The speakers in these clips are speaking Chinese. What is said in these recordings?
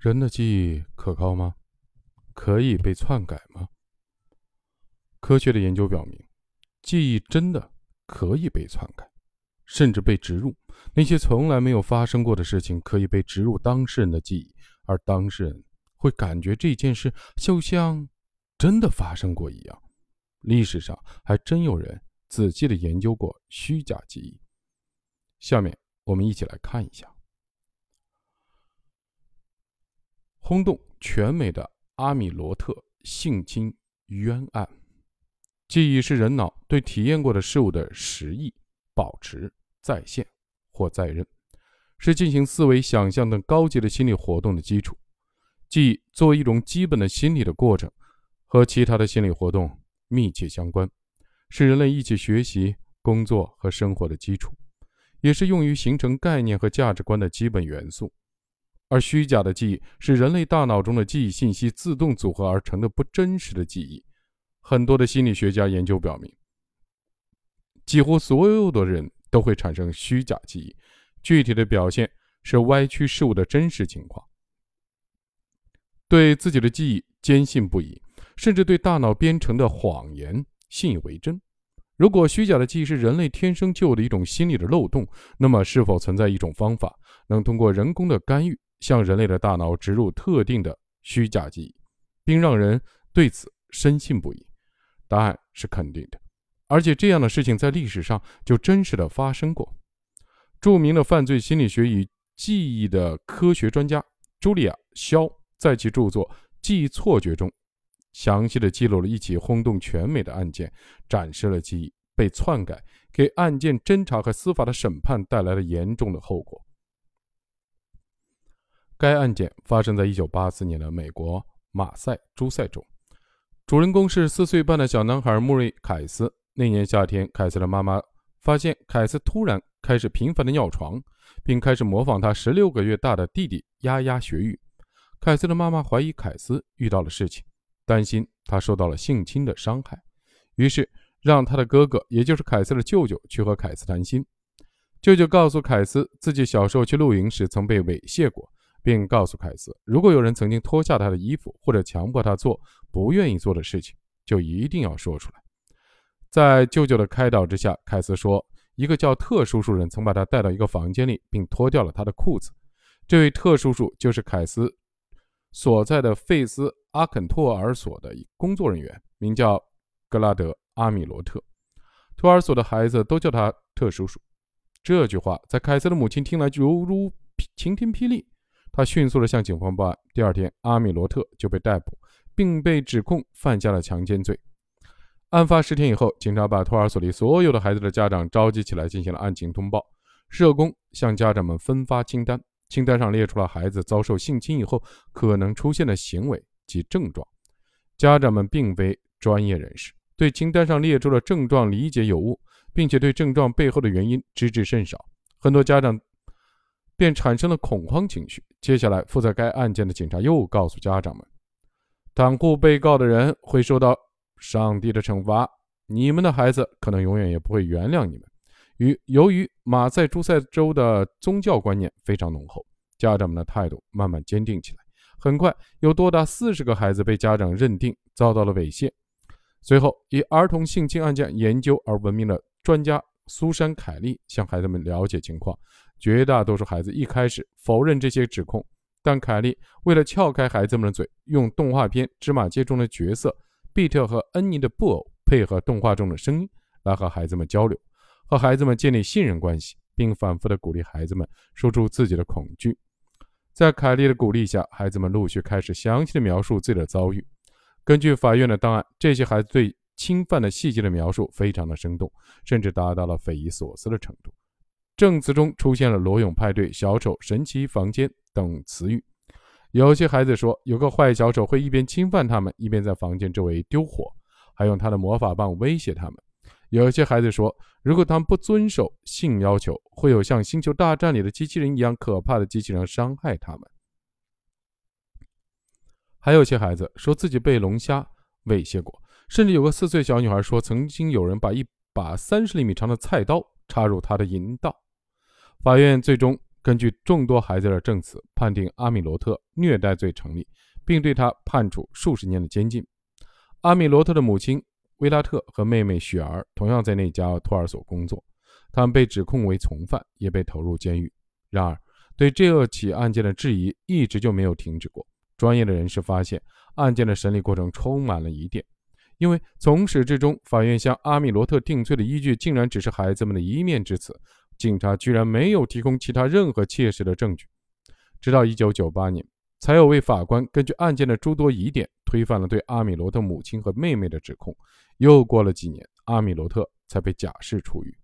人的记忆可靠吗？可以被篡改吗？科学的研究表明，记忆真的可以被篡改，甚至被植入。那些从来没有发生过的事情，可以被植入当事人的记忆，而当事人会感觉这件事就像真的发生过一样。历史上还真有人仔细的研究过虚假记忆。下面我们一起来看一下。轰动全美的阿米罗特性侵冤案。记忆是人脑对体验过的事物的实意保持再现或再认，是进行思维、想象等高级的心理活动的基础。记忆作为一种基本的心理的过程，和其他的心理活动密切相关，是人类一起学习、工作和生活的基础，也是用于形成概念和价值观的基本元素。而虚假的记忆是人类大脑中的记忆信息自动组合而成的不真实的记忆。很多的心理学家研究表明，几乎所有的人都会产生虚假记忆，具体的表现是歪曲事物的真实情况，对自己的记忆坚信不疑，甚至对大脑编程的谎言信以为真。如果虚假的记忆是人类天生就有的一种心理的漏洞，那么是否存在一种方法，能通过人工的干预？向人类的大脑植入特定的虚假记忆，并让人对此深信不疑。答案是肯定的，而且这样的事情在历史上就真实的发生过。著名的犯罪心理学与记忆的科学专家茱莉亚·肖在其著作《记忆错觉》中，详细的记录了一起轰动全美的案件，展示了记忆被篡改给案件侦查和司法的审判带来了严重的后果。该案件发生在一九八四年的美国马赛诸塞州，主人公是四岁半的小男孩穆瑞·凯斯。那年夏天，凯斯的妈妈发现凯斯突然开始频繁的尿床，并开始模仿他十六个月大的弟弟丫丫学语。凯斯的妈妈怀疑凯斯遇到了事情，担心他受到了性侵的伤害，于是让他的哥哥，也就是凯斯的舅舅，去和凯斯谈心。舅舅告诉凯斯，自己小时候去露营时曾被猥亵过。并告诉凯斯，如果有人曾经脱下他的衣服，或者强迫他做不愿意做的事情，就一定要说出来。在舅舅的开导之下，凯斯说，一个叫特叔叔人曾把他带到一个房间里，并脱掉了他的裤子。这位特叔叔就是凯斯所在的费斯阿肯托尔所的工作人员，名叫格拉德阿米罗特。托尔所的孩子都叫他特叔叔。这句话在凯斯的母亲听来犹如晴天霹雳。他迅速地向警方报案。第二天，阿米罗特就被逮捕，并被指控犯下了强奸罪。案发十天以后，警察把托儿所里所有的孩子的家长召集起来，进行了案情通报。社工向家长们分发清单，清单上列出了孩子遭受性侵以后可能出现的行为及症状。家长们并非专业人士，对清单上列出的症状理解有误，并且对症状背后的原因知之甚少。很多家长。便产生了恐慌情绪。接下来，负责该案件的警察又告诉家长们：“袒护被告的人会受到上帝的惩罚，你们的孩子可能永远也不会原谅你们。”与由于马赛诸塞州的宗教观念非常浓厚，家长们的态度慢慢坚定起来。很快，有多达四十个孩子被家长认定遭到了猥亵。随后，以儿童性侵案件研究而闻名的专家苏珊·凯利向孩子们了解情况。绝大多数孩子一开始否认这些指控，但凯莉为了撬开孩子们的嘴，用动画片《芝麻街》中的角色比特和恩妮的布偶配合动画中的声音来和孩子们交流，和孩子们建立信任关系，并反复的鼓励孩子们说出自己的恐惧。在凯莉的鼓励下，孩子们陆续开始详细的描述自己的遭遇。根据法院的档案，这些孩子对侵犯的细节的描述非常的生动，甚至达到了匪夷所思的程度。证词中出现了“裸泳派对”“小丑”“神奇房间”等词语。有些孩子说，有个坏小丑会一边侵犯他们，一边在房间周围丢火，还用他的魔法棒威胁他们。有些孩子说，如果他们不遵守性要求，会有像《星球大战》里的机器人一样可怕的机器人伤害他们。还有些孩子说自己被龙虾猥亵过，甚至有个四岁小女孩说，曾经有人把一把三十厘米长的菜刀插入她的阴道。法院最终根据众多孩子的证词，判定阿米罗特虐待罪成立，并对他判处数十年的监禁。阿米罗特的母亲维拉特和妹妹雪儿同样在那家托儿所工作，他们被指控为从犯，也被投入监狱。然而，对这起案件的质疑一直就没有停止过。专业的人士发现，案件的审理过程充满了疑点，因为从始至终，法院向阿米罗特定罪的依据竟然只是孩子们的一面之词，警察居然没有提供其他任何切实的证据。直到1998年。才有位法官根据案件的诸多疑点推翻了对阿米罗特母亲和妹妹的指控。又过了几年，阿米罗特才被假释出狱。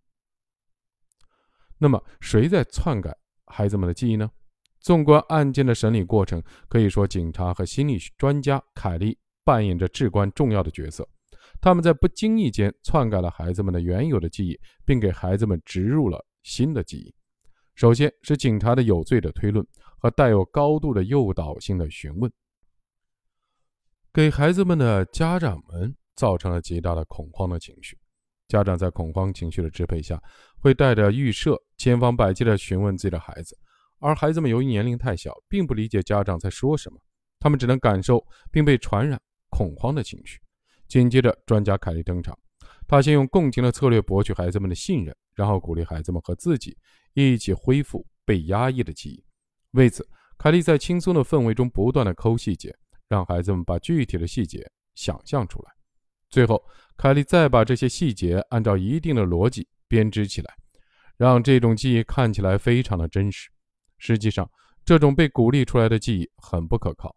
那么，谁在篡改孩子们的记忆呢？纵观案件的审理过程，可以说警察和心理专家凯利扮演着至关重要的角色。他们在不经意间篡改了孩子们的原有的记忆，并给孩子们植入了新的记忆。首先是警察的有罪的推论。和带有高度的诱导性的询问，给孩子们的家长们造成了极大的恐慌的情绪。家长在恐慌情绪的支配下，会带着预设，千方百计地询问自己的孩子，而孩子们由于年龄太小，并不理解家长在说什么，他们只能感受并被传染恐慌的情绪。紧接着，专家凯利登场，他先用共情的策略博取孩子们的信任，然后鼓励孩子们和自己一起恢复被压抑的记忆。为此，凯莉在轻松的氛围中不断的抠细节，让孩子们把具体的细节想象出来。最后，凯莉再把这些细节按照一定的逻辑编织起来，让这种记忆看起来非常的真实。实际上，这种被鼓励出来的记忆很不可靠。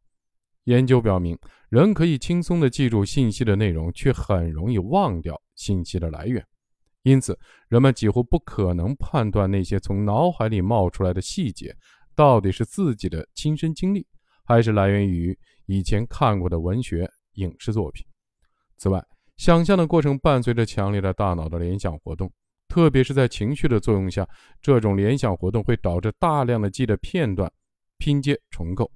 研究表明，人可以轻松地记住信息的内容，却很容易忘掉信息的来源。因此，人们几乎不可能判断那些从脑海里冒出来的细节。到底是自己的亲身经历，还是来源于以前看过的文学、影视作品？此外，想象的过程伴随着强烈的大脑的联想活动，特别是在情绪的作用下，这种联想活动会导致大量的记的片段拼接重构，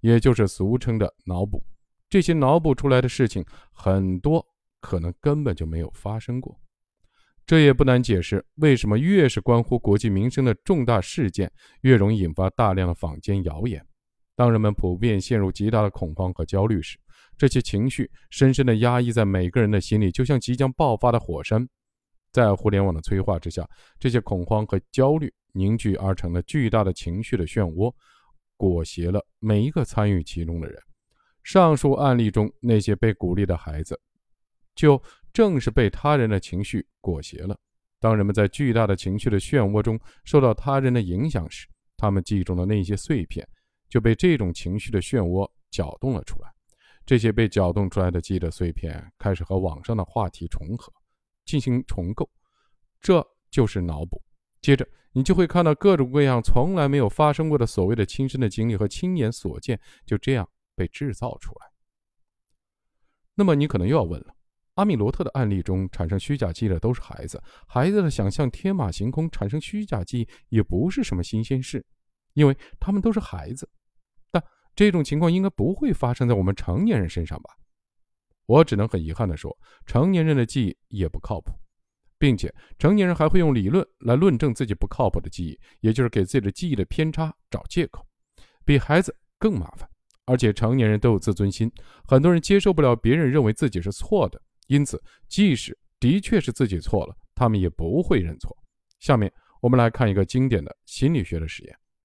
也就是俗称的脑补。这些脑补出来的事情，很多可能根本就没有发生过。这也不难解释，为什么越是关乎国计民生的重大事件，越容易引发大量的坊间谣言。当人们普遍陷入极大的恐慌和焦虑时，这些情绪深深地压抑在每个人的心里，就像即将爆发的火山。在互联网的催化之下，这些恐慌和焦虑凝聚而成了巨大的情绪的漩涡，裹挟了每一个参与其中的人。上述案例中那些被鼓励的孩子，就。正是被他人的情绪裹挟了。当人们在巨大的情绪的漩涡中受到他人的影响时，他们记忆中的那些碎片就被这种情绪的漩涡搅动了出来。这些被搅动出来的记忆的碎片开始和网上的话题重合，进行重构，这就是脑补。接着，你就会看到各种各样从来没有发生过的所谓的亲身的经历和亲眼所见，就这样被制造出来。那么，你可能又要问了。阿米罗特的案例中，产生虚假记忆的都是孩子。孩子的想象天马行空，产生虚假记忆也不是什么新鲜事，因为他们都是孩子。但这种情况应该不会发生在我们成年人身上吧？我只能很遗憾地说，成年人的记忆也不靠谱，并且成年人还会用理论来论证自己不靠谱的记忆，也就是给自己的记忆的偏差找借口，比孩子更麻烦。而且成年人都有自尊心，很多人接受不了别人认为自己是错的。因此，即使的确是自己错了，他们也不会认错。下面我们来看一个经典的心理学的实验。